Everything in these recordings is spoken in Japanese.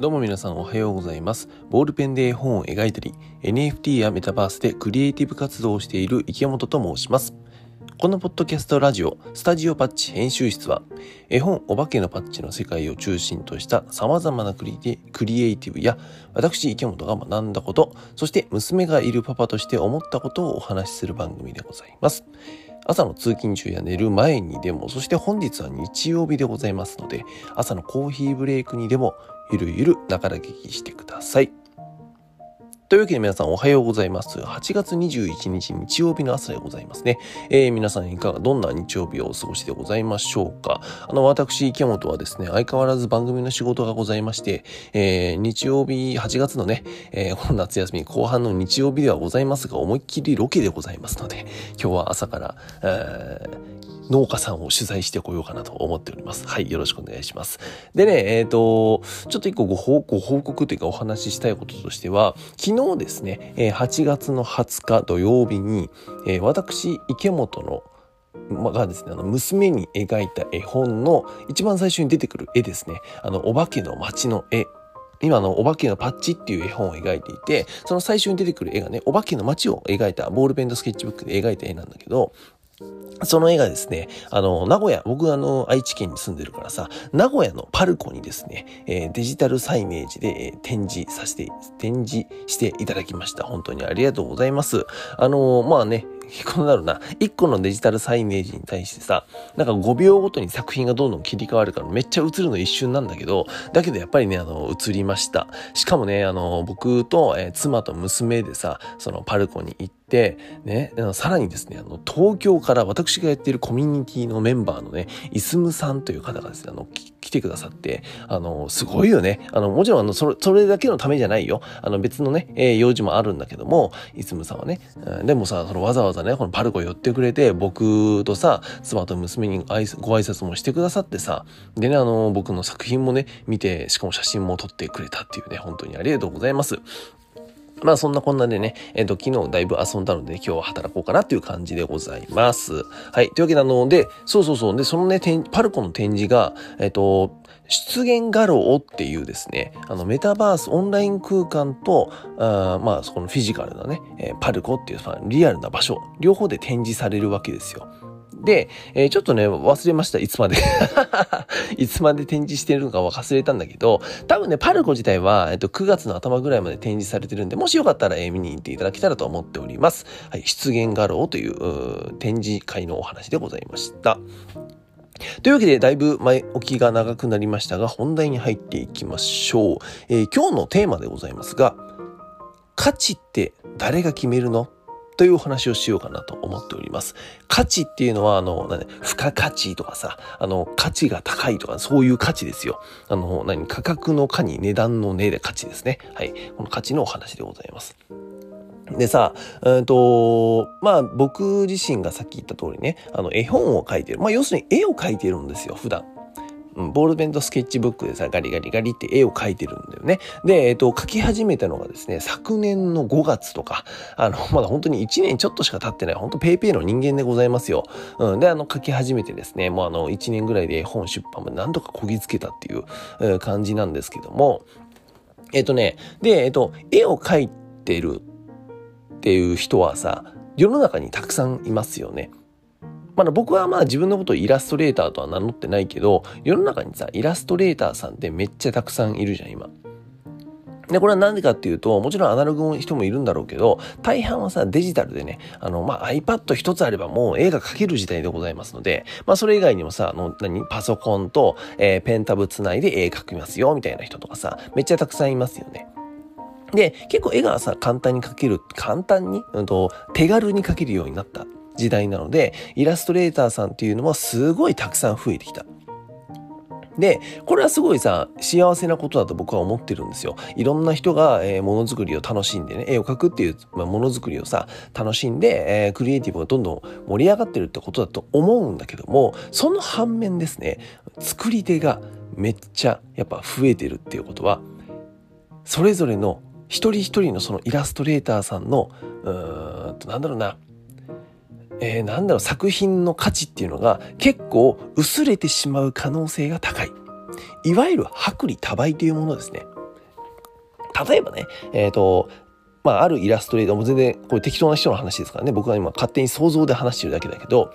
どうも皆さんおはようございます。ボールペンで絵本を描いたり、NFT やメタバースでクリエイティブ活動をしている池本と申します。このポッドキャストラジオ、スタジオパッチ編集室は、絵本お化けのパッチの世界を中心とした様々なクリエイティブや、私池本が学んだこと、そして娘がいるパパとして思ったことをお話しする番組でございます。朝の通勤中や寝る前にでも、そして本日は日曜日でございますので、朝のコーヒーブレイクにでもゆるゆるながら聞きしてください。というわけで皆さんおはようございます。8月21日日曜日の朝でございますね。えー、皆さんいかが、どんな日曜日をお過ごしでございましょうか。あの、私、池本はですね、相変わらず番組の仕事がございまして、えー、日曜日、8月のね、えー、この夏休み後半の日曜日ではございますが、思いっきりロケでございますので、今日は朝から、えー農家さんを取材してこようかなと思っております。はい、よろしくお願いします。でね、えっ、ー、と、ちょっと一個ご報告というかお話ししたいこととしては、昨日ですね、8月の20日土曜日に、私、池本のがですね、あの、娘に描いた絵本の一番最初に出てくる絵ですね。あの、お化けの街の絵今のお化けのパッチっていう絵本を描いていて、その最初に出てくる絵がね、お化けの街を描いたボールペンとスケッチブックで描いた絵なんだけど、その絵がですね、あの、名古屋、僕あの、愛知県に住んでるからさ、名古屋のパルコにですね、えー、デジタルサイネージで、えー、展示させて、展示していただきました。本当にありがとうございます。あのまあね、こうなるな、1個のデジタルサイネージに対してさ、なんか5秒ごとに作品がどんどん切り替わるからめっちゃ映るの一瞬なんだけど、だけどやっぱりね、あの、映りました。しかもね、あの、僕と、えー、妻と娘でさ、そのパルコに行って、ね、さらにですね、あの、東京から私がやっているコミュニティのメンバーのね、イスムさんという方がですね、あの、来てくださって、あの、すごいよね。あの、もちろん、あの、それ、それだけのためじゃないよ。あの、別のね、えー、用事もあるんだけども、イスムさんはね、うん、でもさ、そのわざわざね、このパルコ寄ってくれて、僕とさ、妻と娘にご挨拶もしてくださってさ、でね、あの、僕の作品もね、見て、しかも写真も撮ってくれたっていうね、本当にありがとうございます。まあそんなこんなでね、えっ、ー、と、昨日だいぶ遊んだので、今日は働こうかなっていう感じでございます。はい。というわけなので、そうそうそう。で、そのね、パルコの展示が、えっ、ー、と、出現画廊っていうですね、あの、メタバース、オンライン空間と、あまあ、そこのフィジカルなね、えー、パルコっていう、リアルな場所、両方で展示されるわけですよ。で、えー、ちょっとね、忘れました。いつまで いつまで展示してるのかは忘れたんだけど、多分ね、パルコ自体は、えっと、9月の頭ぐらいまで展示されてるんで、もしよかったら、えー、見に行っていただけたらと思っております。はい、出現画廊という展示会のお話でございました。というわけで、だいぶ前置きが長くなりましたが、本題に入っていきましょう。えー、今日のテーマでございますが、価値って誰が決めるの？というお話をしようかなと思っております。価値っていうのは、あの、何、付加価値とかさ、あの、価値が高いとか、そういう価値ですよ。あの、何、価格の価に値段の値で価値ですね。はい。この価値のお話でございます。でさ、うんと、まあ僕自身がさっき言った通りね、あの絵本を描いてる。まあ要するに絵を描いてるんですよ、普段。ボールペンとスケッチブックでさ、ガリガリガリって絵を描いてるんだよね。で、えっ、と、描き始めたのがですね、昨年の5月とか、あの、まだ本当に1年ちょっとしか経ってない、本当ペイペイの人間でございますよ。うん。で、あの、描き始めてですね、もうあの、1年ぐらいで絵本出版まで何とかこぎつけたっていう、感じなんですけども、えっ、とね、で、えっ、と、絵を描いてるっていう人はさ、世の中にたくさんいますよね。まだ僕はまあ自分のことをイラストレーターとは名乗ってないけど、世の中にさ、イラストレーターさんってめっちゃたくさんいるじゃん、今。で、これは何でかっていうと、もちろんアナログの人もいるんだろうけど、大半はさ、デジタルでね、あの、まあ、iPad 一つあればもう絵が描ける時代でございますので、まあ、それ以外にもさ、あの、何？パソコンと、えー、ペンタブつないで絵描きますよ、みたいな人とかさ、めっちゃたくさんいますよね。で、結構絵がさ、簡単に描ける、簡単に、うんと、手軽に描けるようになった時代なので、イラストレーターさんっていうのもすごいたくさん増えてきた。で、これはすごいさ、幸せなことだと僕は思ってるんですよ。いろんな人が、えー、ものづくりを楽しんでね、絵を描くっていう、まあ、ものづくりをさ、楽しんで、えー、クリエイティブがどんどん盛り上がってるってことだと思うんだけども、その反面ですね、作り手がめっちゃやっぱ増えてるっていうことは、それぞれの一人一人のそのイラストレーターさんの、うーんと、なんだろうな、えー、なんだろう、作品の価値っていうのが結構薄れてしまう可能性が高い。いわゆる薄利多売というものですね。例えばね、えっ、ー、と、まあ、あるイラストレーターも全然これ適当な人の話ですからね、僕は今勝手に想像で話してるだけだけど、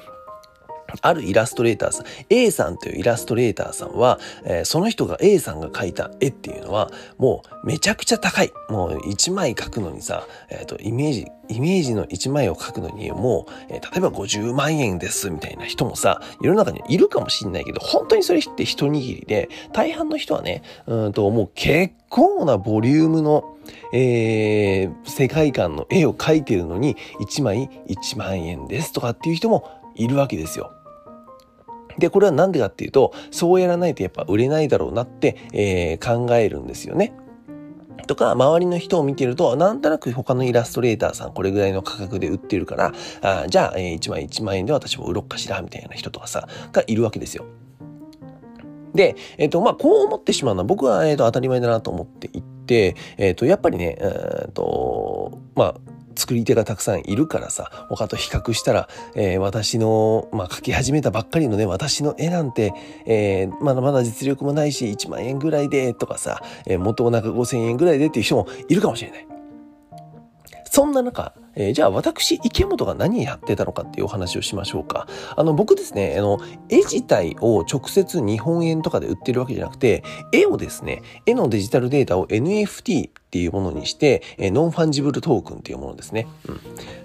あるイラストレーターさん、A さんというイラストレーターさんは、えー、その人が A さんが描いた絵っていうのは、もうめちゃくちゃ高い。もう1枚描くのにさ、えっ、ー、と、イメージ、イメージの1枚を描くのに、もう、えー、例えば50万円ですみたいな人もさ、世の中にいるかもしんないけど、本当にそれって一握りで、大半の人はね、うんと、もう結構なボリュームの、えー、世界観の絵を描いてるのに、1枚1万円ですとかっていう人もいるわけですよ。で、これはなんでかっていうと、そうやらないとやっぱ売れないだろうなって、えー、考えるんですよね。とか、周りの人を見てると、なんとなく他のイラストレーターさんこれぐらいの価格で売ってるから、あじゃあ、えー、1枚1万円で私も売ろっかしら、みたいな人とかさ、がいるわけですよ。で、えっ、ー、と、まあ、こう思ってしまうのは僕は、えっ、ー、と、当たり前だなと思っていて、えっ、ー、と、やっぱりね、えっ、と、まあ、作り手がたくさんいるからさ、他と比較したら、えー、私の、まあ、描き始めたばっかりのね、私の絵なんて、えー、まだまだ実力もないし、1万円ぐらいで、とかさ、えー、元もなんか5000円ぐらいでっていう人もいるかもしれない。そんな中、えー、じゃあ私、池本が何やってたのかっていうお話をしましょうか。あの、僕ですね、あの、絵自体を直接日本円とかで売ってるわけじゃなくて、絵をですね、絵のデジタルデータを NFT っていうものにして、えー、 Non-Fungible Token っていうものですね。うん。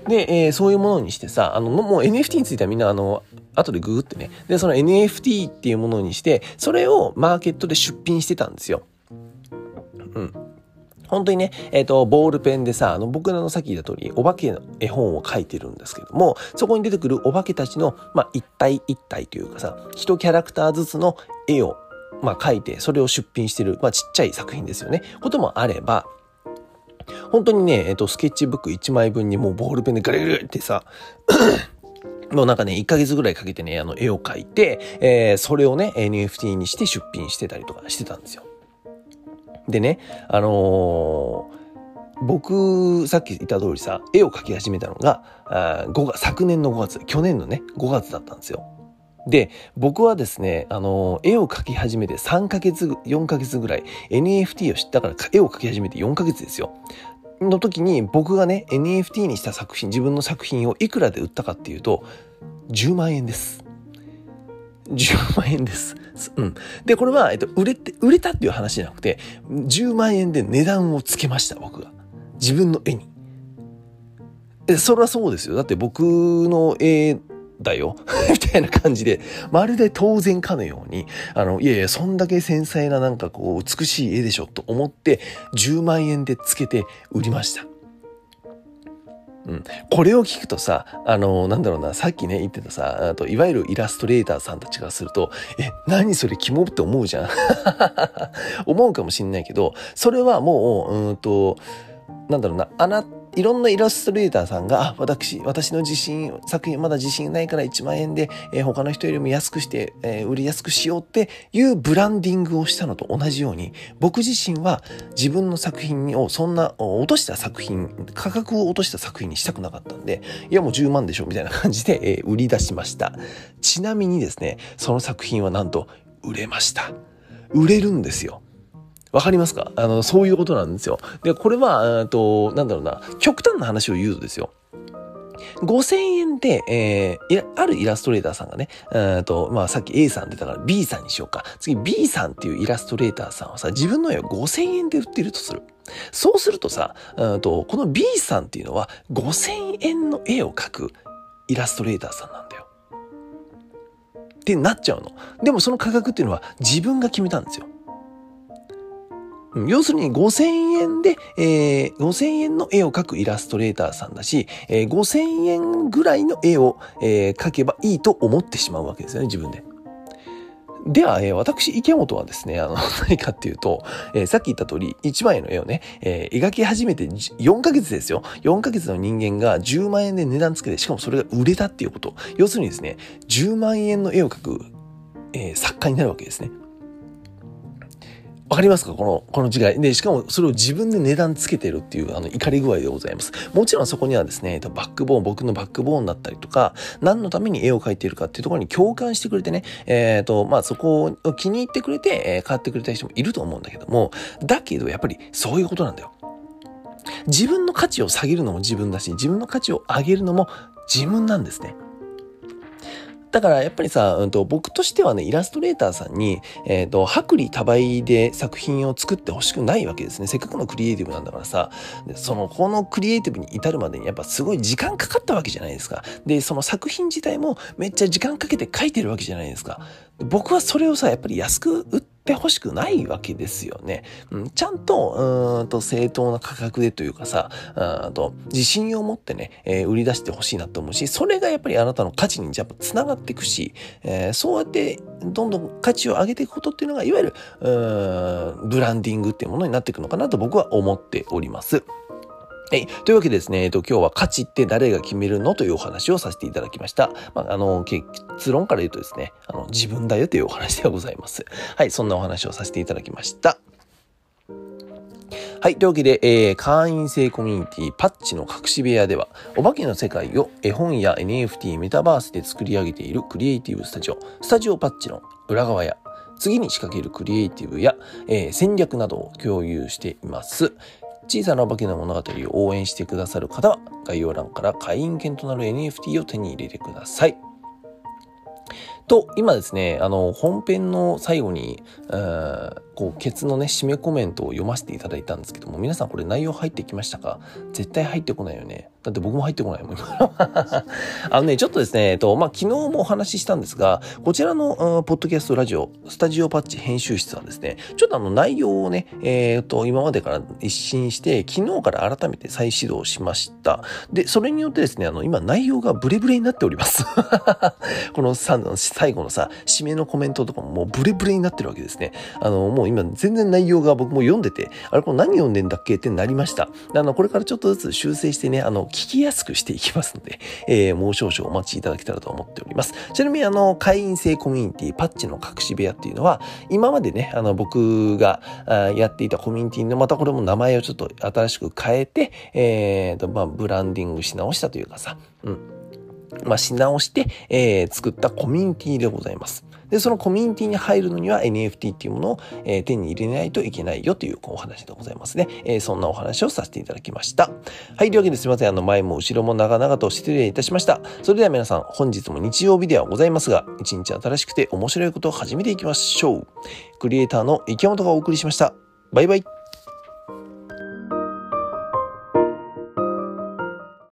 で、えー、そういうものにしてさ、あの、もう NFT についてはみんな、あの、後でググってね。で、その NFT っていうものにして、それをマーケットで出品してたんですよ。うん。本当にね、えっ、ー、と、ボールペンでさ、あの、僕のさっき言った通り、お化けの絵本を書いてるんですけども、そこに出てくるお化けたちの、まあ、一体一体というかさ、一キャラクターずつの絵を、まあ、描いて、それを出品してる、まあ、ちっちゃい作品ですよね。こともあれば、本当にね、えっ、ー、と、スケッチブック1枚分にもうボールペンでガリガリってさ、もうなんかね、1ヶ月ぐらいかけてね、あの、絵を描いて、えー、それをね、NFT にして出品してたりとかしてたんですよ。でね、あのー、僕、さっき言った通りさ、絵を描き始めたのが、あ5月、昨年の5月、去年のね、5月だったんですよ。で、僕はですね、あの、絵を描き始めて3ヶ月、4ヶ月ぐらい、NFT を知ったから絵を描き始めて4ヶ月ですよ。の時に僕がね、NFT にした作品、自分の作品をいくらで売ったかっていうと、10万円です。10万円です。うん。で、これは、えっと、売れて、売れたっていう話じゃなくて、10万円で値段をつけました、僕が。自分の絵に。それはそうですよ。だって僕の絵だよ みたいな感じで、まるで当然かのように、あの、いやいや、そんだけ繊細ななんかこう、美しい絵でしょと思って、10万円でつけて売りました。うん、これを聞くとさ、あの、なんだろうな、さっきね、言ってたさ、あと、いわゆるイラストレーターさんたちがすると、え、何それキモって思うじゃん。思うかもしんないけど、それはもう、うんと、なんだろうな、あなた、いろんなイラストレーターさんが、私、私の自信、作品まだ自信ないから1万円で、えー、他の人よりも安くして、えー、売りやすくしようっていうブランディングをしたのと同じように、僕自身は自分の作品をそんな落とした作品、価格を落とした作品にしたくなかったんで、いやもう10万でしょみたいな感じで、えー、売り出しました。ちなみにですね、その作品はなんと売れました。売れるんですよ。わかりますか？あの、そういうことなんですよ。で、これは、えっと、なんだろうな、極端な話を言うとですよ。5000円で、えー、あるイラストレーターさんがね、えっと、まあさっき A さん出たから B さんにしようか。次 B さんっていうイラストレーターさんはさ、自分の絵を5000円で売ってるとする。そうするとさ、えとこの B さんっていうのは5000円の絵を描くイラストレーターさんなんだよ。ってなっちゃうの。でもその価格っていうのは自分が決めたんですよ。要するに5000円で、えー、5000円の絵を描くイラストレーターさんだし、えー、5000円ぐらいの絵を、えー、描けばいいと思ってしまうわけですよね、自分で。では、えー、私、池本はですね、あの、何かっていうと、えー、さっき言った通り、1万円の絵をね、えー、描き始めて4ヶ月ですよ。4ヶ月の人間が10万円で値段つけて、しかもそれが売れたっていうこと。要するにですね、10万円の絵を描く、えー、作家になるわけですね。わかりますか？この、この違い。で、しかもそれを自分で値段つけてるっていう、あの、怒り具合でございます。もちろんそこにはですね、バックボーン、僕のバックボーンだったりとか、何のために絵を描いているかっていうところに共感してくれてね、えっ、ー、と、まあ、そこを気に入ってくれて、えー、買ってくれた人もいると思うんだけども、だけどやっぱりそういうことなんだよ。自分の価値を下げるのも自分だし、自分の価値を上げるのも自分なんですね。だからやっぱりさ、うんと、僕としてはね、イラストレーターさんに、えっ、ー、と、薄利多売で作品を作ってほしくないわけですね。せっかくのクリエイティブなんだからさ、その、このクリエイティブに至るまでにやっぱすごい時間かかったわけじゃないですか。で、その作品自体もめっちゃ時間かけて書いてるわけじゃないですか。僕はそれをさ、やっぱり安く売ってってほしくないわけですよね。うん、ちゃんと、うんと正当な価格でというかさ、うんと自信を持ってね、えー、売り出してほしいなと思うし、それがやっぱりあなたの価値にやっぱ繋がっていくし、えー、そうやってどんどん価値を上げていくことっていうのが、いわゆる、うんブランディングっていうものになっていくのかなと僕は思っております。はい。というわけでですね、えっと、今日は価値って誰が決めるのというお話をさせていただきました。まあ、あの、結論から言うとですね、あの、自分だよというお話ではございます。はい。そんなお話をさせていただきました。はい。というわけで、えー、会員制コミュニティパッチの隠し部屋では、お化けの世界を絵本や NFT、メタバースで作り上げているクリエイティブスタジオ、スタジオパッチの裏側や、次に仕掛けるクリエイティブや、えー、戦略などを共有しています。小さなお化けの物語を応援してくださる方は概要欄から会員券となる NFT を手に入れてください。と、今ですね、あの、本編の最後に、こう、ケツのね、締めコメントを読ませていただいたんですけども、皆さんこれ内容入ってきましたか？絶対入ってこないよね。だって僕も入ってこないもん、今。あのね、ちょっとですね、えっと、まあ、昨日もお話ししたんですが、こちらの、ポッドキャストラジオ、スタジオパッチ編集室はですね、ちょっとあの内容をね、えー、っと、今までから一新して、昨日から改めて再始動しました。で、それによってですね、あの、今内容がブレブレになっております。この最後のさ、締めのコメントとかももうブレブレになってるわけですね。あの、もう今全然内容が僕も読んでて、あれこれ何読んでんだっけってなりました。あの、これからちょっとずつ修正してね、あの、聞きやすくしていきますので、えー、もう少々お待ちいただけたらと思っております。ちなみにあの、会員制コミュニティ、パッチの隠し部屋っていうのは、今までね、あの、僕がやっていたコミュニティの、またこれも名前をちょっと新しく変えて、えーと、まあ、ブランディングし直したというかさ、うん。まあ、し直して、えー、作ったコミュニティでございます。で、そのコミュニティに入るのには NFT っていうものを、えー、手に入れないといけないよというお話でございますね。えー、そんなお話をさせていただきました。はい、というわけですいません。あの、前も後ろも長々と失礼いたしました。それでは皆さん、本日も日曜日ではございますが、一日新しくて面白いことを始めていきましょう。クリエイターの池本がお送りしました。バイバイ。